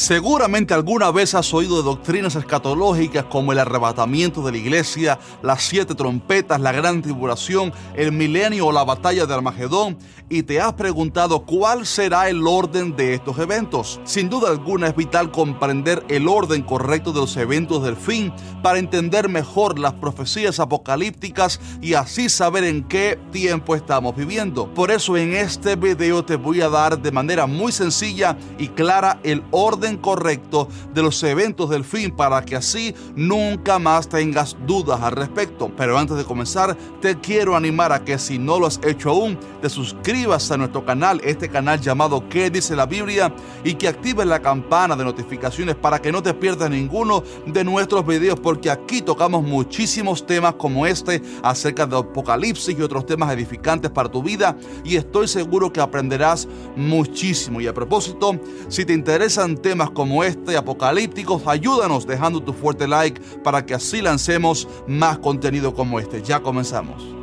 Seguramente alguna vez has oído de doctrinas escatológicas como el arrebatamiento de la iglesia, las siete trompetas, la gran tribulación, el milenio o la batalla de Armagedón y te has preguntado cuál será el orden de estos eventos. Sin duda alguna es vital comprender el orden correcto de los eventos del fin para entender mejor las profecías apocalípticas y así saber en qué tiempo estamos viviendo. Por eso en este video te voy a dar de manera muy sencilla y clara el orden correcto de los eventos del fin para que así nunca más tengas dudas al respecto. Pero antes de comenzar, te quiero animar a que si no lo has hecho aún, te suscribas a nuestro canal, este canal llamado ¿Qué dice la Biblia? y que actives la campana de notificaciones para que no te pierdas ninguno de nuestros videos porque aquí tocamos muchísimos temas como este acerca de Apocalipsis y otros temas edificantes para tu vida y estoy seguro que aprenderás muchísimo. Y a propósito, si te interesan temas como este, apocalípticos, ayúdanos dejando tu fuerte like para que así lancemos más contenido como este. Ya comenzamos.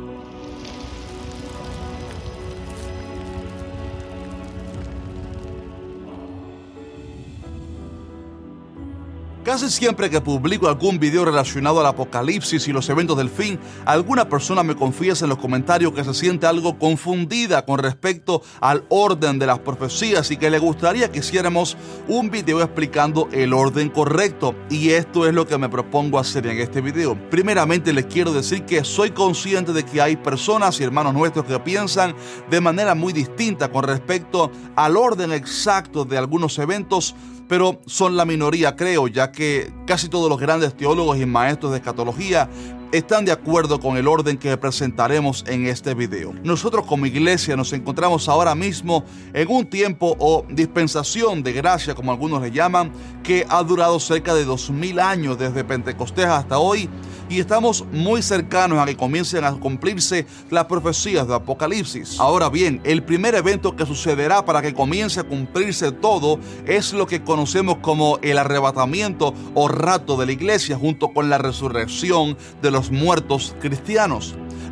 Casi siempre que publico algún video relacionado al apocalipsis y los eventos del fin, alguna persona me confiesa en los comentarios que se siente algo confundida con respecto al orden de las profecías y que le gustaría que hiciéramos un video explicando el orden correcto. Y esto es lo que me propongo hacer en este video. Primeramente les quiero decir que soy consciente de que hay personas y hermanos nuestros que piensan de manera muy distinta con respecto al orden exacto de algunos eventos pero son la minoría creo, ya que casi todos los grandes teólogos y maestros de escatología están de acuerdo con el orden que presentaremos en este video. Nosotros como iglesia nos encontramos ahora mismo en un tiempo o dispensación de gracia, como algunos le llaman, que ha durado cerca de 2000 años desde Pentecostés hasta hoy y estamos muy cercanos a que comiencen a cumplirse las profecías de Apocalipsis. Ahora bien, el primer evento que sucederá para que comience a cumplirse todo es lo que conocemos como el arrebatamiento o rato de la iglesia junto con la resurrección de los muertos cristianos.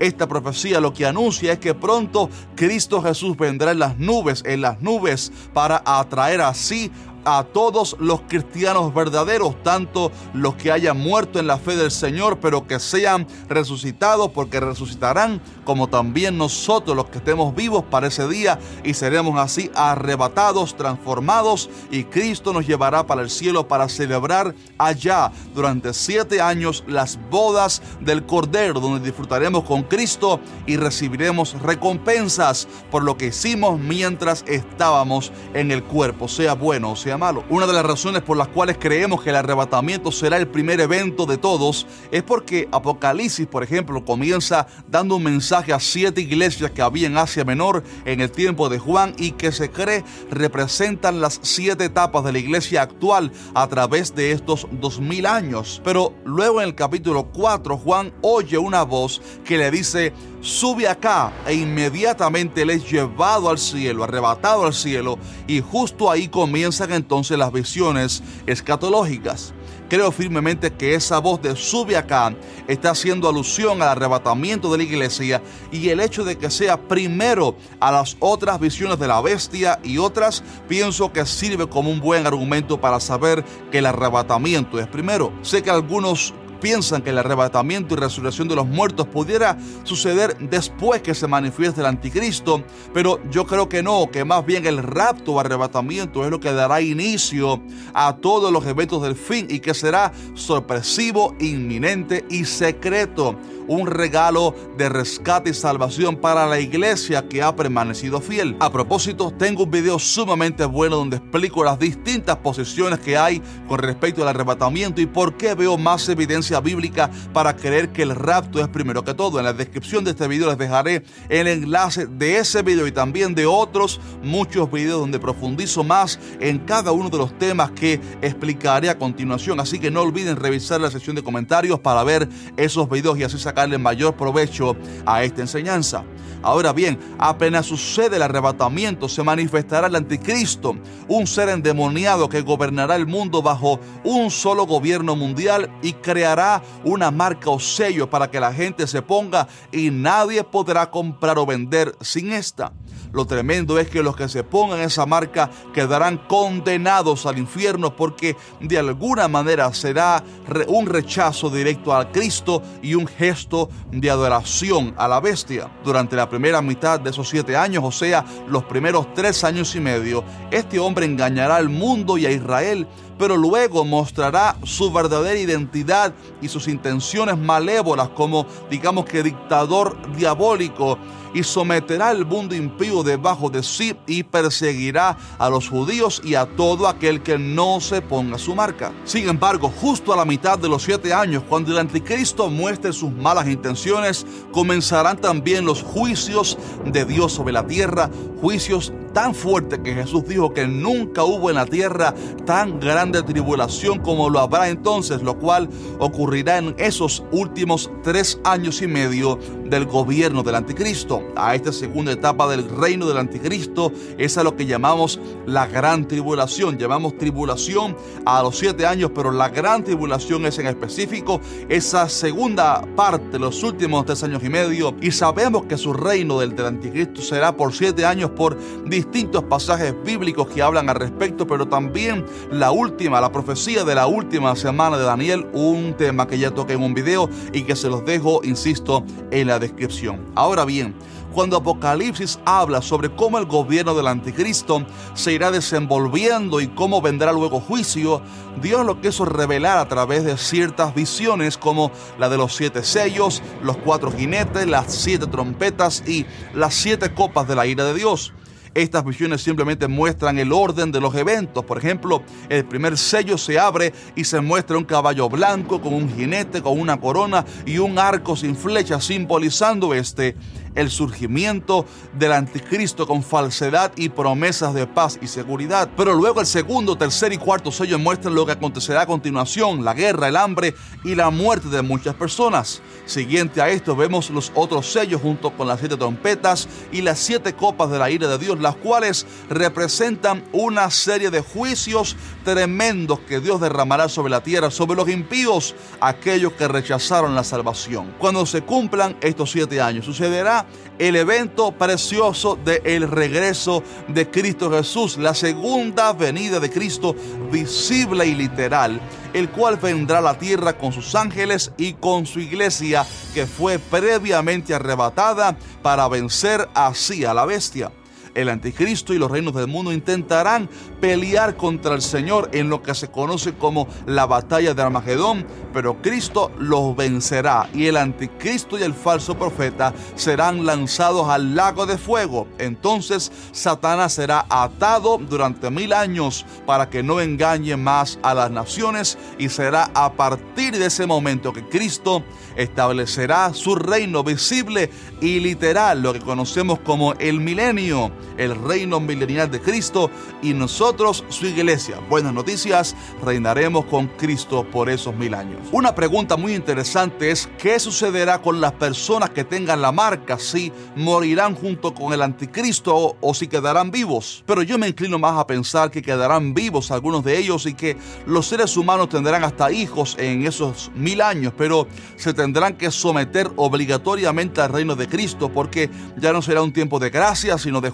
Esta profecía lo que anuncia es que pronto Cristo Jesús vendrá en las nubes, en las nubes, para atraer así a todos los cristianos verdaderos, tanto los que hayan muerto en la fe del Señor, pero que sean resucitados, porque resucitarán, como también nosotros los que estemos vivos para ese día, y seremos así arrebatados, transformados, y Cristo nos llevará para el cielo para celebrar allá durante siete años las bodas del Cordero, donde disfrutaremos con Cristo y recibiremos recompensas por lo que hicimos mientras estábamos en el cuerpo, sea bueno sea malo. Una de las razones por las cuales creemos que el arrebatamiento será el primer evento de todos es porque Apocalipsis, por ejemplo, comienza dando un mensaje a siete iglesias que había en Asia Menor en el tiempo de Juan y que se cree representan las siete etapas de la iglesia actual a través de estos dos mil años. Pero luego en el capítulo 4 Juan oye una voz que le dice, sube acá e inmediatamente él es llevado al cielo, arrebatado al cielo y justo ahí comienzan entonces las visiones escatológicas. Creo firmemente que esa voz de sube acá está haciendo alusión al arrebatamiento de la iglesia y el hecho de que sea primero a las otras visiones de la bestia y otras, pienso que sirve como un buen argumento para saber que el arrebatamiento es primero. Sé que algunos piensan que el arrebatamiento y resurrección de los muertos pudiera suceder después que se manifieste el anticristo, pero yo creo que no, que más bien el rapto o arrebatamiento es lo que dará inicio a todos los eventos del fin y que será sorpresivo, inminente y secreto un regalo de rescate y salvación para la iglesia que ha permanecido fiel. A propósito, tengo un video sumamente bueno donde explico las distintas posiciones que hay con respecto al arrebatamiento y por qué veo más evidencia bíblica para creer que el rapto es primero que todo. En la descripción de este video les dejaré el enlace de ese video y también de otros muchos videos donde profundizo más en cada uno de los temas que explicaré a continuación. Así que no olviden revisar la sección de comentarios para ver esos videos y así sacarle mayor provecho a esta enseñanza. Ahora bien, apenas sucede el arrebatamiento, se manifestará el anticristo, un ser endemoniado que gobernará el mundo bajo un solo gobierno mundial y creará una marca o sello para que la gente se ponga y nadie podrá comprar o vender sin esta. Lo tremendo es que los que se pongan esa marca quedarán condenados al infierno porque de alguna manera será un rechazo directo al Cristo y un gesto de adoración a la bestia. Durante la primera mitad de esos siete años, o sea, los primeros tres años y medio, este hombre engañará al mundo y a Israel pero luego mostrará su verdadera identidad y sus intenciones malévolas como, digamos que, dictador diabólico y someterá al mundo impío debajo de sí y perseguirá a los judíos y a todo aquel que no se ponga su marca. Sin embargo, justo a la mitad de los siete años, cuando el anticristo muestre sus malas intenciones, comenzarán también los juicios de Dios sobre la tierra, juicios tan fuertes que Jesús dijo que nunca hubo en la tierra tan grande tribulación como lo habrá entonces, lo cual ocurrirá en esos últimos tres años y medio del gobierno del anticristo. A esta segunda etapa del reino del anticristo es a lo que llamamos la gran tribulación. Llamamos tribulación a los siete años, pero la gran tribulación es en específico esa segunda parte, los últimos tres años y medio. Y sabemos que su reino del, del anticristo será por siete años por distintos pasajes bíblicos que hablan al respecto, pero también la última, la profecía de la última semana de Daniel, un tema que ya toqué en un video y que se los dejo, insisto, en la descripción. Ahora bien, cuando Apocalipsis habla sobre cómo el gobierno del anticristo se irá desenvolviendo y cómo vendrá luego juicio, Dios lo quiso revelar a través de ciertas visiones como la de los siete sellos, los cuatro jinetes, las siete trompetas y las siete copas de la ira de Dios. Estas visiones simplemente muestran el orden de los eventos. Por ejemplo, el primer sello se abre y se muestra un caballo blanco con un jinete, con una corona y un arco sin flecha, simbolizando este el surgimiento del anticristo con falsedad y promesas de paz y seguridad. Pero luego el segundo, tercer y cuarto sello muestran lo que acontecerá a continuación, la guerra, el hambre y la muerte de muchas personas. Siguiente a esto vemos los otros sellos junto con las siete trompetas y las siete copas de la ira de Dios, las cuales representan una serie de juicios tremendos que Dios derramará sobre la tierra, sobre los impíos, aquellos que rechazaron la salvación. Cuando se cumplan estos siete años, sucederá el evento precioso del regreso de Cristo Jesús, la segunda venida de Cristo visible y literal, el cual vendrá a la tierra con sus ángeles y con su iglesia que fue previamente arrebatada para vencer así a la bestia el anticristo y los reinos del mundo intentarán pelear contra el Señor en lo que se conoce como la batalla de Armagedón, pero Cristo los vencerá y el anticristo y el falso profeta serán lanzados al lago de fuego. Entonces Satanás será atado durante mil años para que no engañe más a las naciones y será a partir de ese momento que Cristo establecerá su reino visible y literal, lo que conocemos como el milenio el reino milenial de Cristo y nosotros su iglesia. Buenas noticias, reinaremos con Cristo por esos mil años. Una pregunta muy interesante es qué sucederá con las personas que tengan la marca, si morirán junto con el anticristo o, si quedarán vivos. Pero yo me inclino más a pensar que quedarán vivos algunos de ellos y que los seres humanos tendrán hasta hijos en esos mil años, pero se tendrán que someter obligatoriamente al reino de Cristo porque ya no será un tiempo de gracia, sino de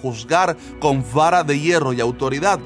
con vara de hierro y autoridad.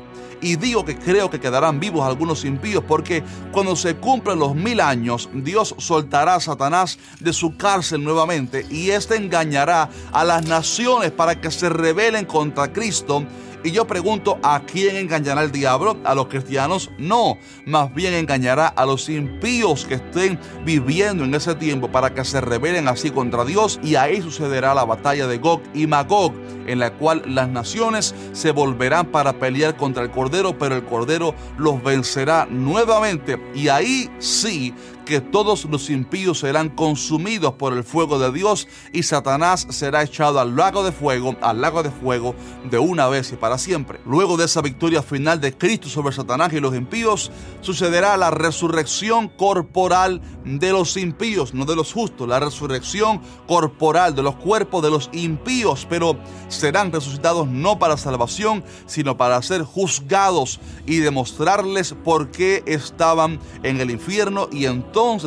Y digo que creo que quedarán vivos algunos impíos porque cuando se cumplen los mil años, Dios soltará a Satanás de su cárcel nuevamente y éste engañará a las naciones para que se rebelen contra Cristo y yo pregunto, ¿a quién engañará el diablo? ¿A los cristianos? No, más bien engañará a los impíos que estén viviendo en ese tiempo para que se rebelen así contra Dios y ahí sucederá la batalla de Gog y Magog, en la cual las naciones se volverán para pelear contra el Cordero, pero el Cordero los vencerá nuevamente y ahí sí porque todos los impíos serán consumidos por el fuego de Dios y Satanás será echado al lago de fuego, al lago de fuego de una vez y para siempre. Luego de esa victoria final de Cristo sobre Satanás y los impíos, sucederá la resurrección corporal de los impíos, no de los justos, la resurrección corporal de los cuerpos de los impíos, pero serán resucitados no para salvación, sino para ser juzgados y demostrarles por qué estaban en el infierno y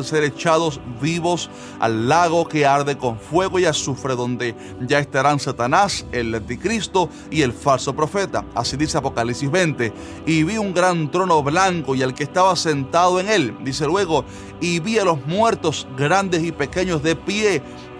ser echados vivos al lago que arde con fuego y azufre, donde ya estarán Satanás, el anticristo y el falso profeta. Así dice Apocalipsis 20. Y vi un gran trono blanco y al que estaba sentado en él, dice luego, y vi a los muertos grandes y pequeños de pie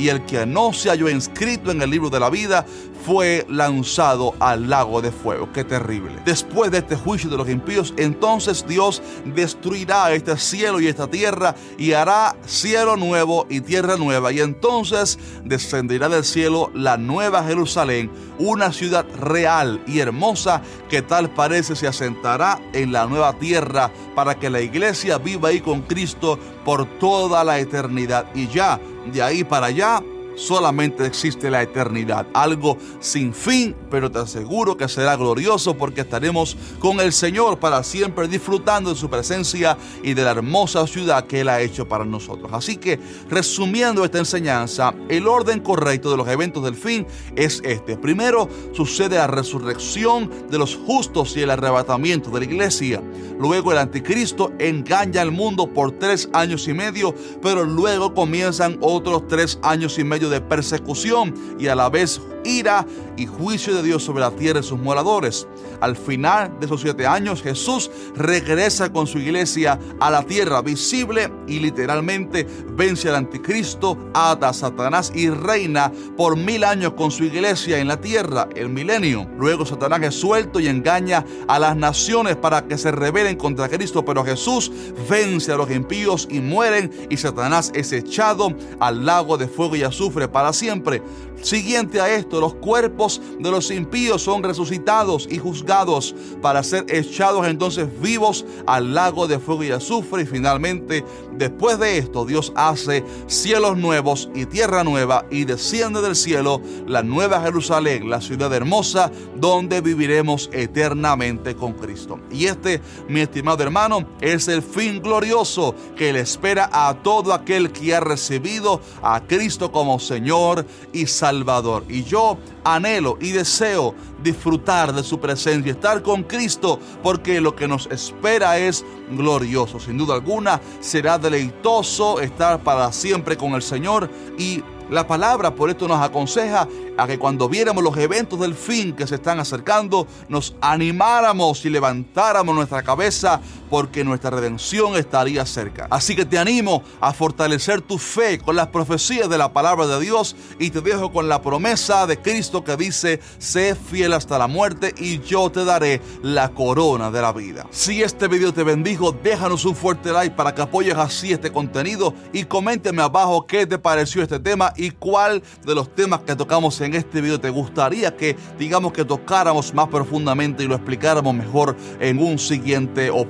y el que no se halló inscrito en el libro de la vida fue lanzado al lago de fuego. Qué terrible. Después de este juicio de los impíos, entonces Dios destruirá este cielo y esta tierra y hará cielo nuevo y tierra nueva. Y entonces descenderá del cielo la nueva Jerusalén, una ciudad real y hermosa que tal parece se asentará en la nueva tierra para que la iglesia viva ahí con Cristo por toda la eternidad. Y ya de ahí para allá solamente existe la eternidad, algo sin fin, pero te aseguro que será glorioso porque estaremos con el Señor para siempre disfrutando de su presencia y de la hermosa ciudad que Él ha hecho para nosotros. Así que, resumiendo esta enseñanza, el orden correcto de los eventos del fin es este. Primero sucede la resurrección de los justos y el arrebatamiento de la iglesia. Luego el anticristo engaña al mundo por tres años y medio, pero luego comienzan otros tres años y medio de persecución y a la vez ira y juicio de Dios sobre la tierra y sus moradores. Al final de esos siete años, Jesús regresa con su iglesia a la tierra visible y literalmente vence al anticristo, ata a Satanás y reina por mil años con su iglesia en la tierra, el milenio. Luego Satanás es suelto y engaña a las naciones para que se rebelen contra Cristo, pero Jesús vence a los impíos y mueren y Satanás es echado al lago de fuego y azufre para siempre. Siguiente a esto, los cuerpos de los impíos son resucitados y juzgados para ser echados entonces vivos al lago de fuego y azufre. Y finalmente, después de esto, Dios hace cielos nuevos y tierra nueva y desciende del cielo la nueva Jerusalén, la ciudad hermosa, donde viviremos eternamente con Cristo. Y este, mi estimado hermano, es el fin glorioso que le espera a todo aquel que ha recibido a Cristo como Señor y Salvador. Y yo anhelo y deseo disfrutar de su presencia, estar con Cristo, porque lo que nos espera es glorioso. Sin duda alguna, será deleitoso estar para siempre con el Señor y la palabra por esto nos aconseja a que cuando viéramos los eventos del fin que se están acercando, nos animáramos y levantáramos nuestra cabeza porque nuestra redención estaría cerca. Así que te animo a fortalecer tu fe con las profecías de la palabra de Dios y te dejo con la promesa de Cristo que dice, sé fiel hasta la muerte y yo te daré la corona de la vida. Si este video te bendijo, déjanos un fuerte like para que apoyes así este contenido y coménteme abajo qué te pareció este tema y cuál de los temas que tocamos en este video te gustaría que digamos que tocáramos más profundamente y lo explicáramos mejor en un siguiente o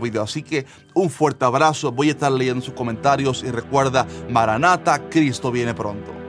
video. Así que un fuerte abrazo, voy a estar leyendo sus comentarios y recuerda, Maranata, Cristo viene pronto.